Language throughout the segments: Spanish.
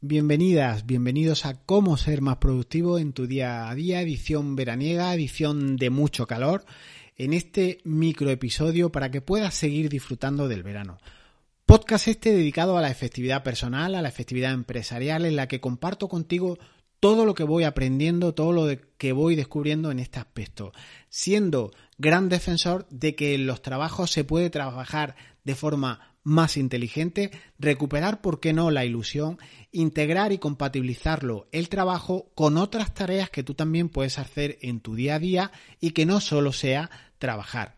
Bienvenidas, bienvenidos a Cómo ser más productivo en tu día a día, edición veraniega, edición de mucho calor, en este micro episodio para que puedas seguir disfrutando del verano. Podcast este dedicado a la efectividad personal, a la efectividad empresarial, en la que comparto contigo todo lo que voy aprendiendo, todo lo que voy descubriendo en este aspecto, siendo gran defensor de que en los trabajos se puede trabajar de forma más inteligente, recuperar, por qué no, la ilusión, integrar y compatibilizarlo el trabajo con otras tareas que tú también puedes hacer en tu día a día y que no solo sea trabajar.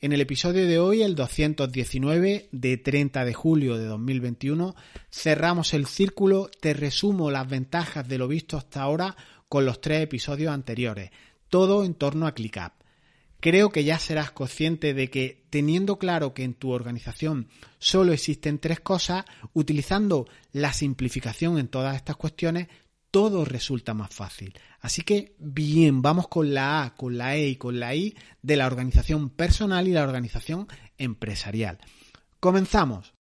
En el episodio de hoy, el 219 de 30 de julio de 2021, cerramos el círculo, te resumo las ventajas de lo visto hasta ahora con los tres episodios anteriores, todo en torno a ClickUp. Creo que ya serás consciente de que teniendo claro que en tu organización solo existen tres cosas, utilizando la simplificación en todas estas cuestiones, todo resulta más fácil. Así que bien, vamos con la A, con la E y con la I de la organización personal y la organización empresarial. Comenzamos.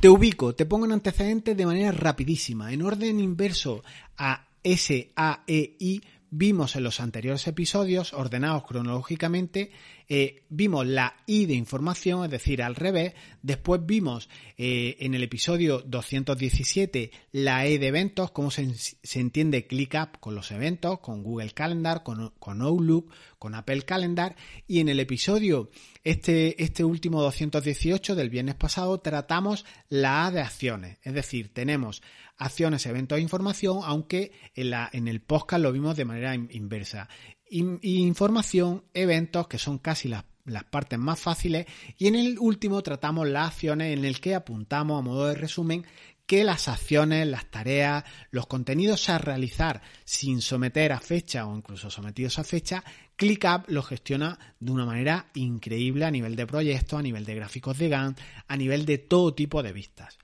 Te ubico, te pongo en antecedentes de manera rapidísima, en orden inverso a S, A, E, I, vimos en los anteriores episodios, ordenados cronológicamente, eh, vimos la I de información, es decir, al revés. Después vimos eh, en el episodio 217 la E de eventos, cómo se, entiende ClickUp con los eventos, con Google Calendar, con, con, Outlook, con Apple Calendar. Y en el episodio, este, este último 218 del viernes pasado, tratamos la A de acciones. Es decir, tenemos acciones, eventos e información, aunque en, la, en el podcast lo vimos de manera inversa. Información, eventos, que son casi las, las, partes más fáciles, y en el último tratamos las acciones en el que apuntamos a modo de resumen que las acciones, las tareas, los contenidos a realizar sin someter a fecha o incluso sometidos a fecha, ClickUp lo gestiona de una manera increíble a nivel de proyectos, a nivel de gráficos de Gantt, a nivel de todo tipo de vistas.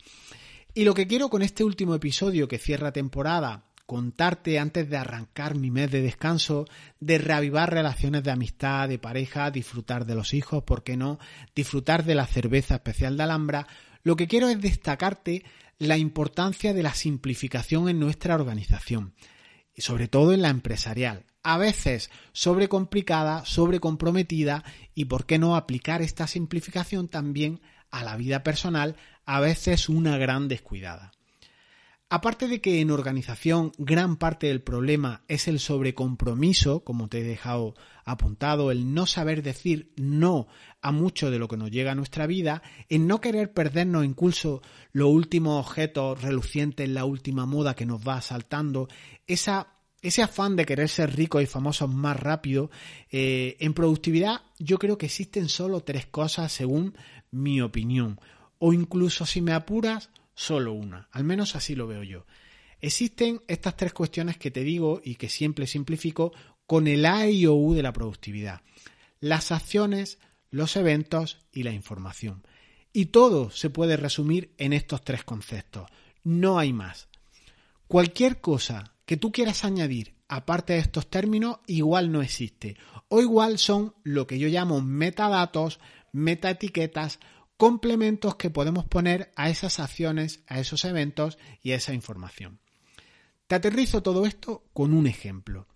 Y lo que quiero con este último episodio que cierra temporada, contarte antes de arrancar mi mes de descanso, de reavivar relaciones de amistad, de pareja, disfrutar de los hijos, ¿por qué no? Disfrutar de la cerveza especial de Alhambra, lo que quiero es destacarte la importancia de la simplificación en nuestra organización, y sobre todo en la empresarial. A veces sobrecomplicada, sobrecomprometida y por qué no aplicar esta simplificación también a la vida personal, a veces una gran descuidada. Aparte de que en organización gran parte del problema es el sobrecompromiso, como te he dejado apuntado, el no saber decir no a mucho de lo que nos llega a nuestra vida, en no querer perdernos incluso los últimos objetos relucientes, la última moda que nos va asaltando, ese afán de querer ser ricos y famosos más rápido, eh, en productividad yo creo que existen solo tres cosas según mi opinión. O incluso si me apuras, solo una. Al menos así lo veo yo. Existen estas tres cuestiones que te digo y que siempre simplifico con el A y O U de la productividad. Las acciones, los eventos y la información. Y todo se puede resumir en estos tres conceptos. No hay más. Cualquier cosa que tú quieras añadir aparte de estos términos igual no existe. O igual son lo que yo llamo metadatos, metaetiquetas complementos que podemos poner a esas acciones, a esos eventos y a esa información. Te aterrizo todo esto con un ejemplo.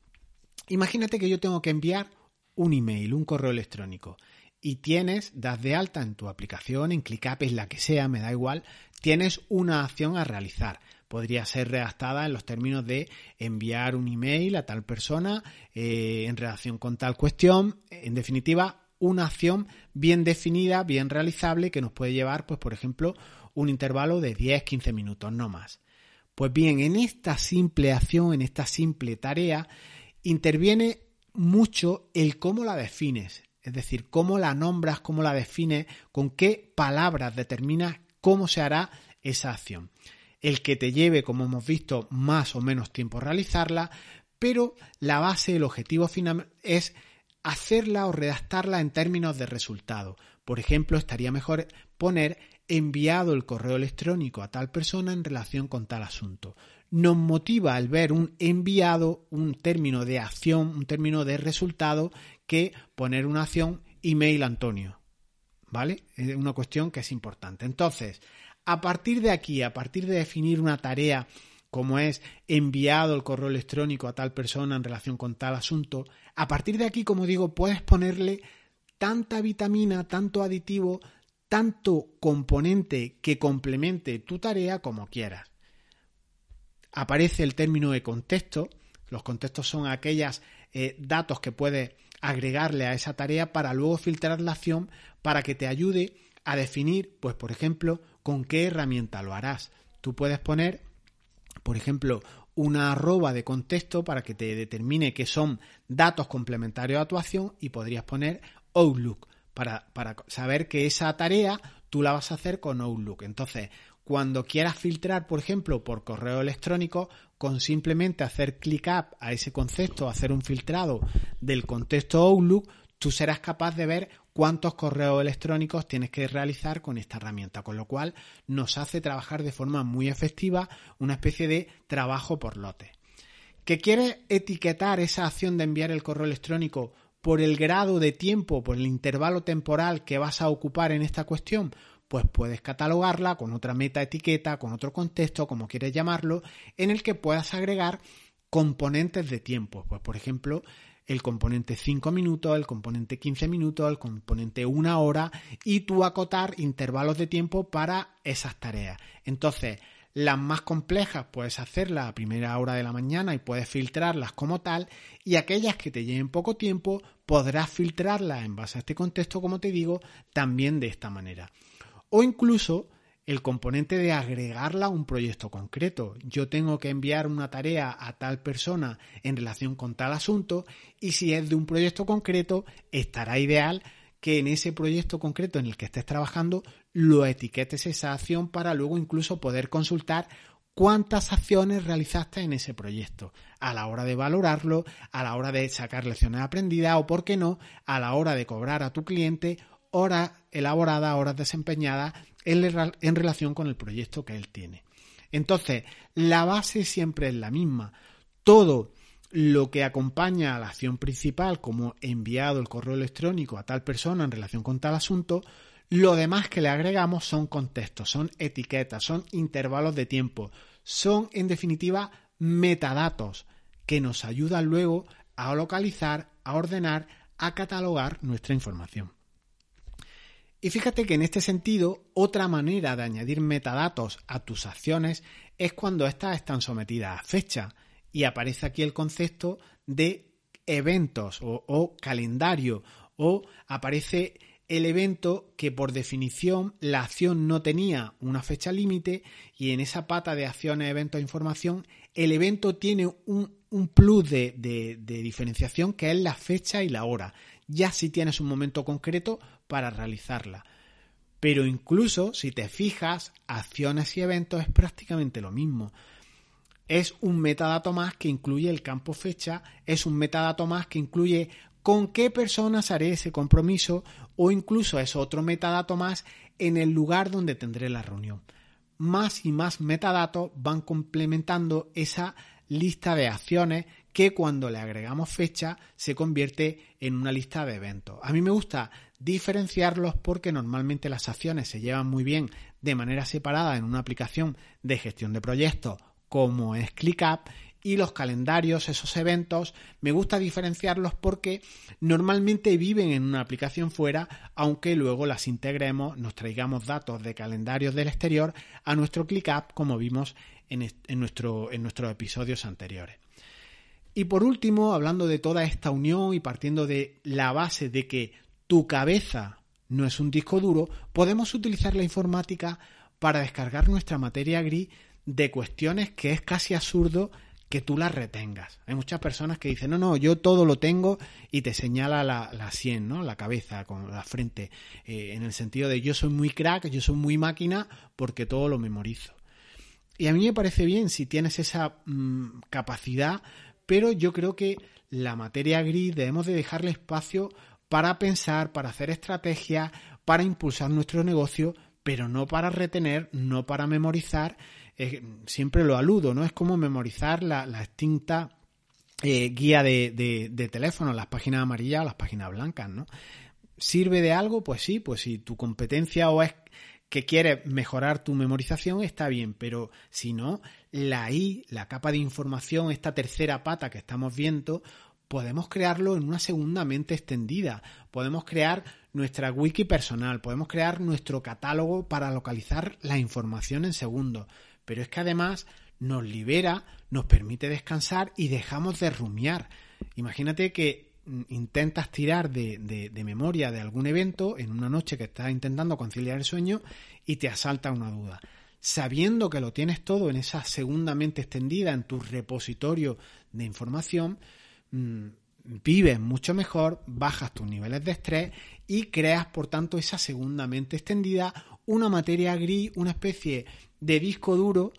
Imagínate que yo tengo que enviar un email, un correo electrónico, y tienes, das de alta en tu aplicación, en ClickUp, en la que sea, me da igual, tienes una acción a realizar. Podría ser redactada en los términos de enviar un email a tal persona eh, en relación con tal cuestión. En definitiva, una acción bien definida, bien realizable, que nos puede llevar, pues, por ejemplo, un intervalo de 10-15 minutos, no más. Pues bien, en esta simple acción, en esta simple tarea, interviene mucho el cómo la defines, es decir, cómo la nombras, cómo la defines, con qué palabras determinas cómo se hará esa acción. El que te lleve, como hemos visto, más o menos tiempo realizarla, pero la base, el objetivo final es hacerla o redactarla en términos de resultado. Por ejemplo, estaría mejor poner enviado el correo electrónico a tal persona en relación con tal asunto. nos motiva al ver un enviado, un término de acción, un término de resultado, que poner una acción email Antonio. ¿Vale? Es una cuestión que es importante. Entonces, a partir de aquí, a partir de definir una tarea como es enviado el correo electrónico a tal persona en relación con tal asunto, a partir de aquí, como digo, puedes ponerle tanta vitamina, tanto aditivo, tanto componente que complemente tu tarea como quieras. Aparece el término de contexto. Los contextos son aquellos eh, datos que puedes agregarle a esa tarea para luego filtrar la acción para que te ayude a definir, pues por ejemplo, con qué herramienta lo harás. Tú puedes poner, por ejemplo, una arroba de contexto para que te determine que son datos complementarios a tu acción y podrías poner Outlook para, para saber que esa tarea tú la vas a hacer con Outlook. Entonces, cuando quieras filtrar, por ejemplo, por correo electrónico, con simplemente hacer clic up a ese concepto, hacer un filtrado del contexto Outlook, tú serás capaz de ver cuántos correos electrónicos tienes que realizar con esta herramienta, con lo cual nos hace trabajar de forma muy efectiva una especie de trabajo por lote. ¿Que quieres etiquetar esa acción de enviar el correo electrónico por el grado de tiempo, por el intervalo temporal que vas a ocupar en esta cuestión? pues puedes catalogarla con otra meta etiqueta, con otro contexto, como quieres llamarlo, en el que puedas agregar componentes de tiempo. Pues por ejemplo, el componente 5 minutos, el componente 15 minutos, el componente 1 hora y tú acotar intervalos de tiempo para esas tareas. Entonces, las más complejas puedes hacerlas a primera hora de la mañana y puedes filtrarlas como tal y aquellas que te lleven poco tiempo podrás filtrarlas en base a este contexto, como te digo, también de esta manera o incluso el componente de agregarla a un proyecto concreto. Yo tengo que enviar una tarea a tal persona en relación con tal asunto y si es de un proyecto concreto, estará ideal que en ese proyecto concreto en el que estés trabajando lo etiquetes esa acción para luego incluso poder consultar cuántas acciones realizaste en ese proyecto, a la hora de valorarlo, a la hora de sacar lecciones aprendidas o, por qué no, a la hora de cobrar a tu cliente horas elaboradas, horas desempeñadas en, relación con el proyecto que él tiene. Entonces, la base siempre es la misma. Todo lo que acompaña a la acción principal, como enviado el correo electrónico a tal persona en relación con tal asunto, lo demás que le agregamos son contextos, son etiquetas, son intervalos de tiempo, son en definitiva metadatos que nos ayudan luego a localizar, a ordenar, a catalogar nuestra información. Y fíjate que en este sentido, otra manera de añadir metadatos a tus acciones es cuando éstas están sometidas a fecha y aparece aquí el concepto de eventos o, calendario o aparece el evento que por definición la acción no tenía una fecha límite y en esa pata de acciones, eventos, información, el evento tiene un, plus de diferenciación que es la fecha y la hora. Ya si tienes un momento concreto, para realizarla. Pero incluso si te fijas, acciones y eventos es prácticamente lo mismo. Es un metadato más que incluye el campo fecha, es un metadato más que incluye con qué personas haré ese compromiso o incluso es otro metadato más en el lugar donde tendré la reunión. Más y más metadatos van complementando esa lista de acciones que cuando le agregamos fecha se convierte en una lista de eventos. A mí me gusta diferenciarlos porque normalmente las acciones se llevan muy bien de manera separada en una aplicación de gestión de proyectos como es ClickUp y los calendarios, esos eventos, me gusta diferenciarlos porque normalmente viven en una aplicación fuera, aunque luego las integremos, nos traigamos datos de calendarios del exterior a nuestro ClickUp, como vimos en, nuestro, en nuestros episodios anteriores. Y por último, hablando de toda esta unión y partiendo de la base de que tu cabeza no es un disco duro, podemos utilizar la informática para descargar nuestra materia gris de cuestiones que es casi absurdo que tú las retengas. Hay muchas personas que dicen, no, no, yo todo lo tengo y te señala la, la sien, ¿no? La cabeza, con la frente, eh, en el sentido de yo soy muy crack, yo soy muy máquina porque todo lo memorizo. Y a mí me parece bien si tienes esa mm, capacidad pero yo creo que la materia gris debemos de dejarle espacio para pensar, para hacer estrategias, para impulsar nuestro negocio, pero no para retener, no para memorizar siempre lo aludo, ¿no? Es como memorizar la, extinta eh, guía de, de, teléfono, las páginas amarillas o las páginas blancas, ¿no? ¿Sirve de algo? Pues sí, pues si tu competencia o es que quieres mejorar tu memorización, está bien, pero si no, la I, la capa de información, esta tercera pata que estamos viendo, podemos crearlo en una segunda mente extendida. Podemos crear nuestra wiki personal, podemos crear nuestro catálogo para localizar la información en segundos. Pero es que además nos libera, nos permite descansar y dejamos de rumiar. Imagínate que mm, intentas tirar de, de, memoria de algún evento en una noche que estás intentando conciliar el sueño y te asalta una duda. Sabiendo que lo tienes todo en esa segunda mente extendida, en tu repositorio de información, Mm, vives mucho mejor, bajas tus niveles de estrés y creas, por tanto, esa segunda mente extendida, una materia gris, una especie de disco duro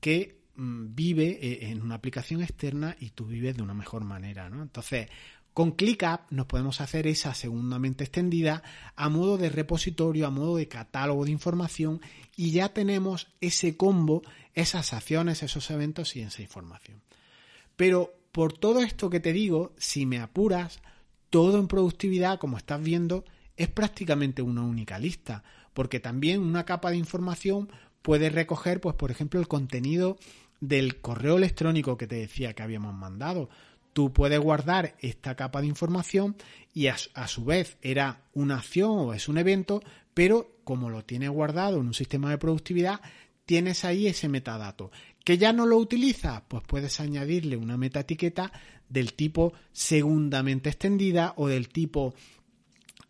que mm, vive eh, en una aplicación externa y tú vives de una mejor manera, ¿no? Entonces, con ClickUp nos podemos hacer esa segunda mente extendida a modo de repositorio, a modo de catálogo de información y ya tenemos ese combo, esas acciones, esos eventos y esa información. Pero por todo esto que te digo, si me apuras, todo en productividad, como estás viendo, es prácticamente una única lista, porque también una capa de información puede recoger, pues, por ejemplo, el contenido del correo electrónico que te decía que habíamos mandado. Tú puedes guardar esta capa de información y a, a, su vez era una acción o es un evento, pero como lo tienes guardado en un sistema de productividad, tienes ahí ese metadato. ¿Que ya no lo utilizas? Pues puedes añadirle una metaetiqueta del tipo segundamente extendida o del tipo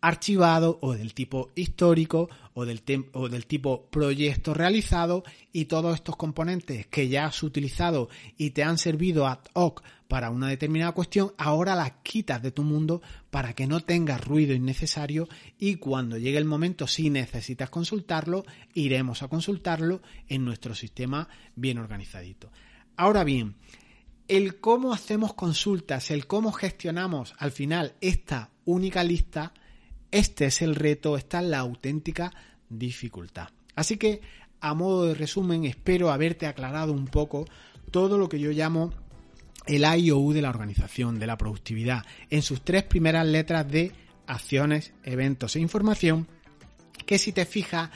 archivado o del tipo histórico o del, o del, tipo proyecto realizado y todos estos componentes que ya has utilizado y te han servido ad hoc para una determinada cuestión, ahora las quitas de tu mundo para que no tengas ruido innecesario y cuando llegue el momento, si necesitas consultarlo, iremos a consultarlo en nuestro sistema bien organizadito. Ahora bien, el cómo hacemos consultas, el cómo gestionamos al final esta única lista, este es el reto, esta es la auténtica dificultad. Así que, a modo de resumen, espero haberte aclarado un poco todo lo que yo llamo el IOU de la organización, de la productividad, en sus tres primeras letras de acciones, eventos e información, que si te fijas,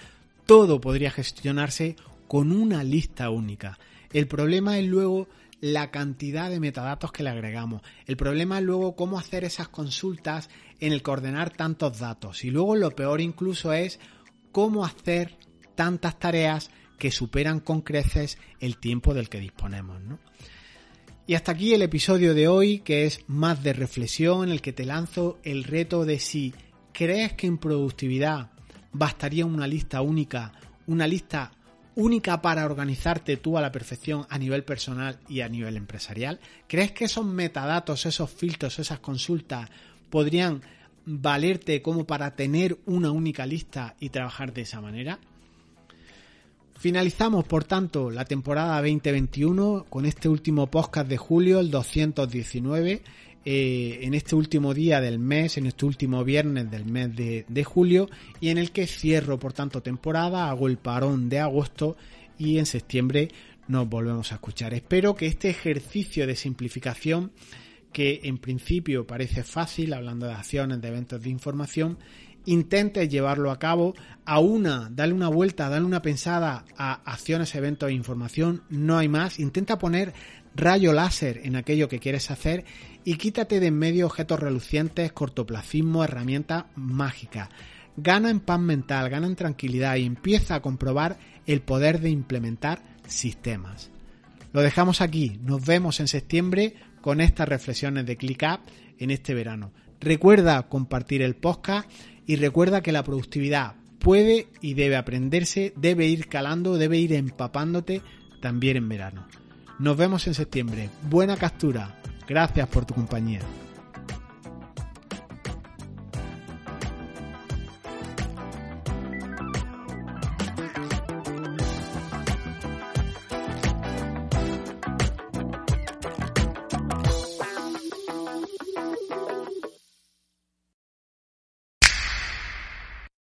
todo podría gestionarse con una lista única. El problema es luego la cantidad de metadatos que le agregamos. El problema es luego cómo hacer esas consultas en el coordinar tantos datos. Y luego lo peor incluso es cómo hacer tantas tareas que superan con creces el tiempo del que disponemos. Y hasta aquí el episodio de hoy, que es más de reflexión, en el que te lanzo el reto de si crees que en productividad bastaría una lista única, una lista única para organizarte tú a la perfección a nivel personal y a nivel empresarial? ¿Crees que esos metadatos, esos filtros, esas consultas podrían valerte como para tener una única lista y trabajar de esa manera? Finalizamos, por tanto, la temporada 2021 con este último podcast de julio, el 219, eh, en este último día del mes, en este último viernes del mes de, de, julio, y en el que cierro, por tanto, temporada, hago el parón de agosto y en septiembre nos volvemos a escuchar. Espero que este ejercicio de simplificación, que en principio parece fácil, hablando de acciones, de eventos de información, intentes llevarlo a cabo, a una, dale una vuelta, dale una pensada a acciones, eventos e información, no hay más, intenta poner rayo láser en aquello que quieres hacer y quítate de en medio objetos relucientes, cortoplacismo, herramientas mágicas. Gana en paz mental, gana en tranquilidad y empieza a comprobar el poder de implementar sistemas. Lo dejamos aquí, nos vemos en septiembre con estas reflexiones de ClickUp en este verano. Recuerda compartir el podcast y recuerda que la productividad puede y debe aprenderse, debe ir calando, debe ir empapándote también en verano. Nos vemos en septiembre. Buena captura. Gracias por tu compañía.